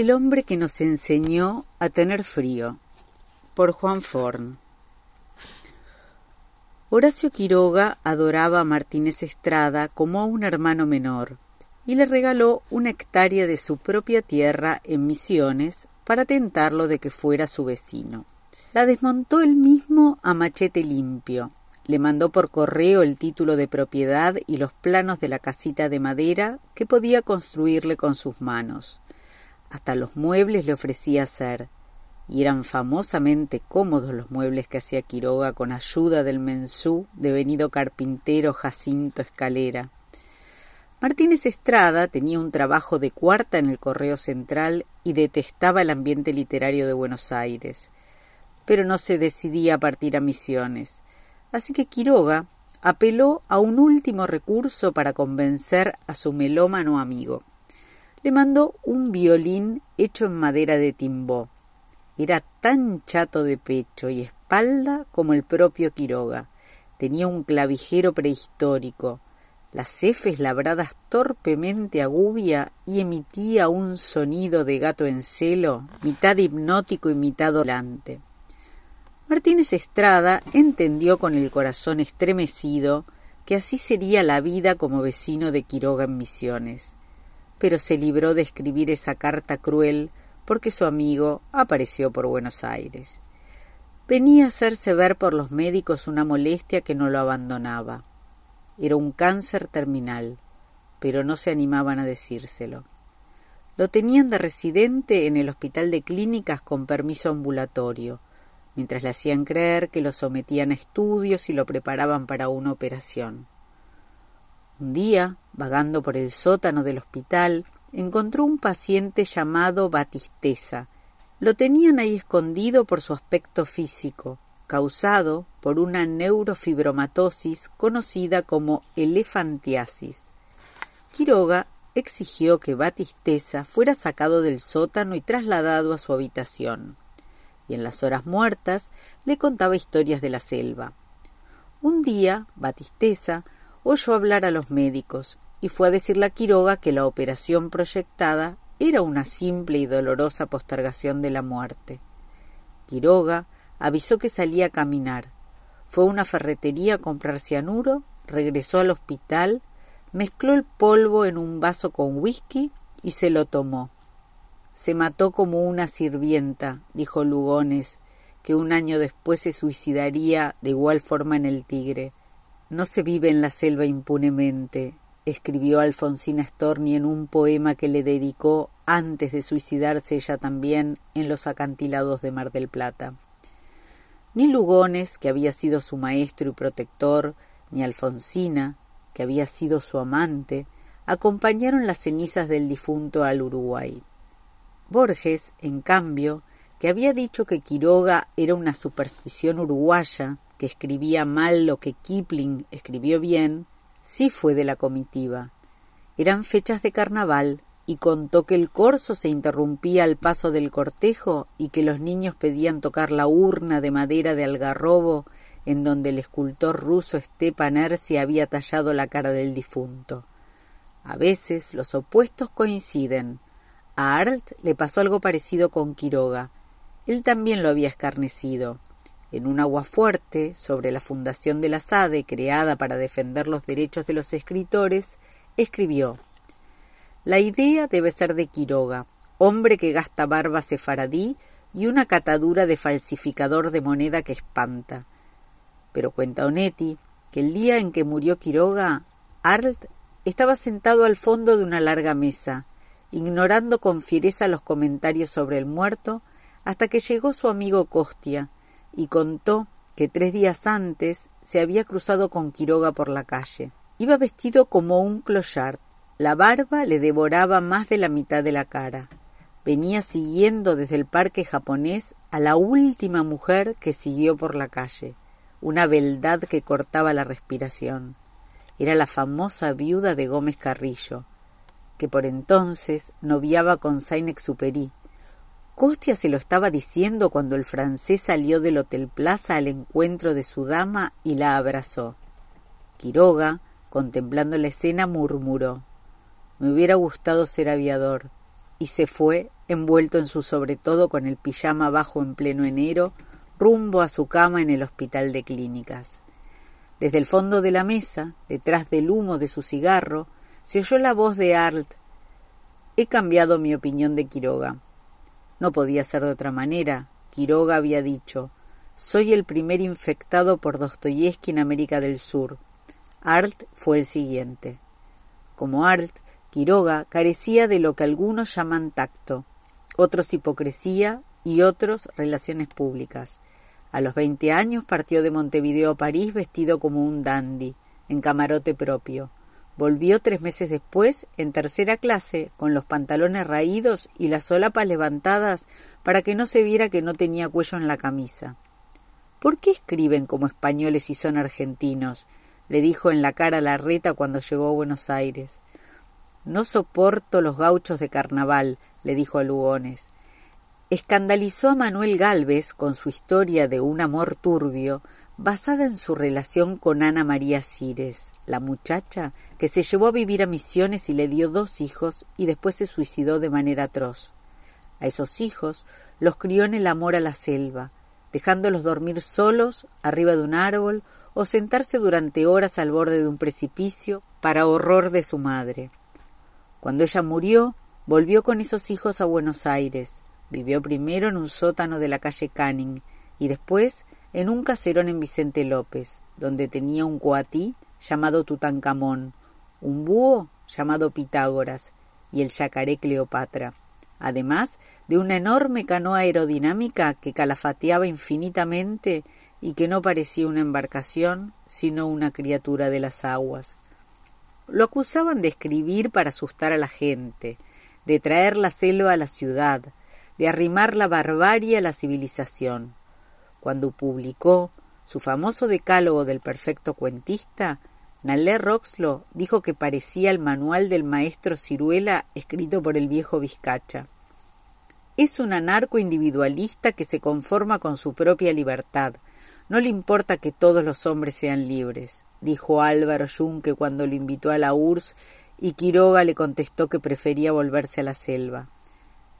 El hombre que nos enseñó a tener frío por Juan Forn Horacio Quiroga adoraba a Martínez Estrada como a un hermano menor y le regaló una hectárea de su propia tierra en Misiones para tentarlo de que fuera su vecino. La desmontó él mismo a machete limpio. Le mandó por correo el título de propiedad y los planos de la casita de madera que podía construirle con sus manos. Hasta los muebles le ofrecía hacer, y eran famosamente cómodos los muebles que hacía Quiroga con ayuda del mensú devenido carpintero Jacinto Escalera. Martínez Estrada tenía un trabajo de cuarta en el Correo Central y detestaba el ambiente literario de Buenos Aires pero no se decidía a partir a Misiones. Así que Quiroga apeló a un último recurso para convencer a su melómano amigo. Le mandó un violín hecho en madera de timbó. Era tan chato de pecho y espalda como el propio Quiroga. Tenía un clavijero prehistórico, las efes labradas torpemente a y emitía un sonido de gato en celo, mitad hipnótico y mitad dolante. Martínez Estrada entendió con el corazón estremecido que así sería la vida como vecino de Quiroga en Misiones, pero se libró de escribir esa carta cruel porque su amigo apareció por Buenos Aires. Venía a hacerse ver por los médicos una molestia que no lo abandonaba. Era un cáncer terminal, pero no se animaban a decírselo. Lo tenían de residente en el hospital de clínicas con permiso ambulatorio, mientras le hacían creer que lo sometían a estudios y lo preparaban para una operación. Un día, vagando por el sótano del hospital, encontró un paciente llamado Batisteza. Lo tenían ahí escondido por su aspecto físico, causado por una neurofibromatosis conocida como elefantiasis. Quiroga exigió que Batisteza fuera sacado del sótano y trasladado a su habitación y en las horas muertas le contaba historias de la selva. Un día, Batisteza oyó hablar a los médicos y fue a decirle a Quiroga que la operación proyectada era una simple y dolorosa postergación de la muerte. Quiroga avisó que salía a caminar. Fue a una ferretería a comprar cianuro, regresó al hospital, mezcló el polvo en un vaso con whisky y se lo tomó. Se mató como una sirvienta, dijo Lugones, que un año después se suicidaría de igual forma en el Tigre. No se vive en la selva impunemente, escribió Alfonsina Storni en un poema que le dedicó antes de suicidarse ella también en los acantilados de Mar del Plata. Ni Lugones, que había sido su maestro y protector, ni Alfonsina, que había sido su amante, acompañaron las cenizas del difunto al Uruguay. Borges, en cambio, que había dicho que Quiroga era una superstición uruguaya, que escribía mal lo que Kipling escribió bien, sí fue de la comitiva. Eran fechas de carnaval y contó que el corso se interrumpía al paso del cortejo y que los niños pedían tocar la urna de madera de algarrobo en donde el escultor ruso Stepan Ersi había tallado la cara del difunto. A veces los opuestos coinciden, a Arlt le pasó algo parecido con Quiroga. Él también lo había escarnecido. En un agua fuerte, sobre la fundación de la SADE, creada para defender los derechos de los escritores, escribió La idea debe ser de Quiroga, hombre que gasta barba sefaradí y una catadura de falsificador de moneda que espanta. Pero cuenta Onetti que el día en que murió Quiroga, Arlt estaba sentado al fondo de una larga mesa, ignorando con fiereza los comentarios sobre el muerto, hasta que llegó su amigo Costia y contó que tres días antes se había cruzado con Quiroga por la calle. Iba vestido como un clochard. La barba le devoraba más de la mitad de la cara. Venía siguiendo desde el parque japonés a la última mujer que siguió por la calle, una beldad que cortaba la respiración. Era la famosa viuda de Gómez Carrillo, que por entonces noviaba con Saint-Exupéry. Costia se lo estaba diciendo cuando el francés salió del Hotel Plaza al encuentro de su dama y la abrazó. Quiroga, contemplando la escena, murmuró Me hubiera gustado ser aviador. y se fue, envuelto en su sobretodo con el pijama bajo en pleno enero, rumbo a su cama en el hospital de clínicas. Desde el fondo de la mesa, detrás del humo de su cigarro, se oyó la voz de Arlt. He cambiado mi opinión de Quiroga. No podía ser de otra manera. Quiroga había dicho Soy el primer infectado por Dostoyevsky en América del Sur. Arlt fue el siguiente. Como Arlt, Quiroga carecía de lo que algunos llaman tacto, otros hipocresía y otros relaciones públicas. A los veinte años partió de Montevideo a París vestido como un dandy, en camarote propio. Volvió tres meses después, en tercera clase, con los pantalones raídos y las solapas levantadas para que no se viera que no tenía cuello en la camisa. ¿Por qué escriben como españoles y son argentinos? le dijo en la cara la reta cuando llegó a Buenos Aires. No soporto los gauchos de carnaval, le dijo a Lugones. Escandalizó a Manuel Galvez con su historia de un amor turbio, basada en su relación con Ana María Cires, la muchacha que se llevó a vivir a Misiones y le dio dos hijos y después se suicidó de manera atroz. A esos hijos los crió en el amor a la selva, dejándolos dormir solos arriba de un árbol o sentarse durante horas al borde de un precipicio para horror de su madre. Cuando ella murió, volvió con esos hijos a Buenos Aires. Vivió primero en un sótano de la calle Canning y después en un caserón en Vicente López, donde tenía un coatí llamado Tutankamón, un búho llamado Pitágoras y el yacaré Cleopatra, además de una enorme canoa aerodinámica que calafateaba infinitamente y que no parecía una embarcación, sino una criatura de las aguas. Lo acusaban de escribir para asustar a la gente, de traer la selva a la ciudad, de arrimar la barbarie a la civilización. Cuando publicó su famoso decálogo del perfecto cuentista, Nalé Roxlo dijo que parecía el manual del maestro Ciruela escrito por el viejo Vizcacha. Es un anarco individualista que se conforma con su propia libertad. No le importa que todos los hombres sean libres dijo Álvaro Yunque cuando lo invitó a la URSS y Quiroga le contestó que prefería volverse a la selva.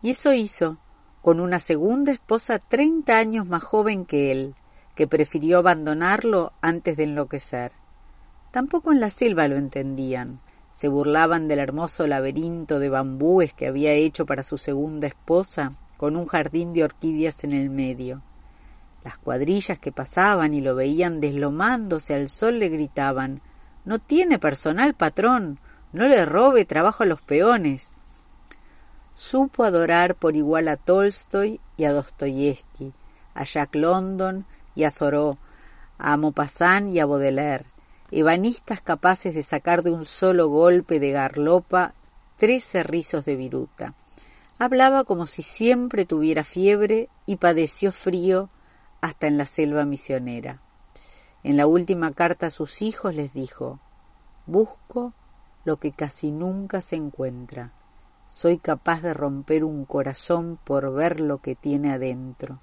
Y eso hizo, con una segunda esposa treinta años más joven que él, que prefirió abandonarlo antes de enloquecer. Tampoco en la selva lo entendían. Se burlaban del hermoso laberinto de bambúes que había hecho para su segunda esposa, con un jardín de orquídeas en el medio. Las cuadrillas que pasaban y lo veían deslomándose al sol le gritaban No tiene personal, patrón. No le robe trabajo a los peones. Supo adorar por igual a Tolstoy y a Dostoyevsky, a Jack London y a Thoreau, a Maupassant y a Baudelaire, ebanistas capaces de sacar de un solo golpe de garlopa trece rizos de viruta. Hablaba como si siempre tuviera fiebre y padeció frío hasta en la selva misionera. En la última carta a sus hijos les dijo Busco lo que casi nunca se encuentra. Soy capaz de romper un corazón por ver lo que tiene adentro,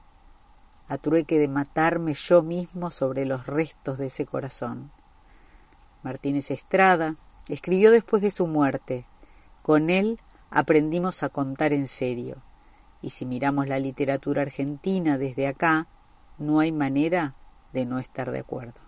a trueque de matarme yo mismo sobre los restos de ese corazón. Martínez Estrada escribió después de su muerte. Con él aprendimos a contar en serio. Y si miramos la literatura argentina desde acá, no hay manera de no estar de acuerdo.